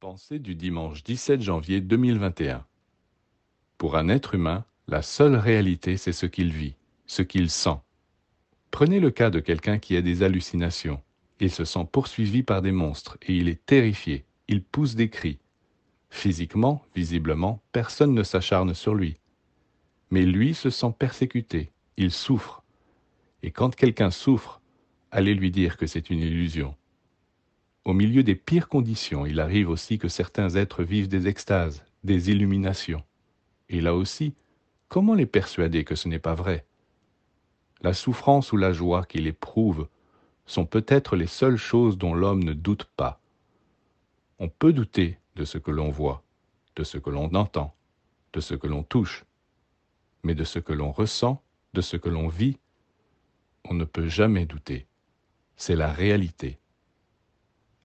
Pensée du dimanche 17 janvier 2021. Pour un être humain, la seule réalité, c'est ce qu'il vit, ce qu'il sent. Prenez le cas de quelqu'un qui a des hallucinations. Il se sent poursuivi par des monstres et il est terrifié. Il pousse des cris. Physiquement, visiblement, personne ne s'acharne sur lui. Mais lui se sent persécuté. Il souffre. Et quand quelqu'un souffre, allez lui dire que c'est une illusion. Au milieu des pires conditions, il arrive aussi que certains êtres vivent des extases, des illuminations. Et là aussi, comment les persuader que ce n'est pas vrai? La souffrance ou la joie qu'il éprouve sont peut-être les seules choses dont l'homme ne doute pas. On peut douter de ce que l'on voit, de ce que l'on entend, de ce que l'on touche, mais de ce que l'on ressent, de ce que l'on vit, on ne peut jamais douter. C'est la réalité.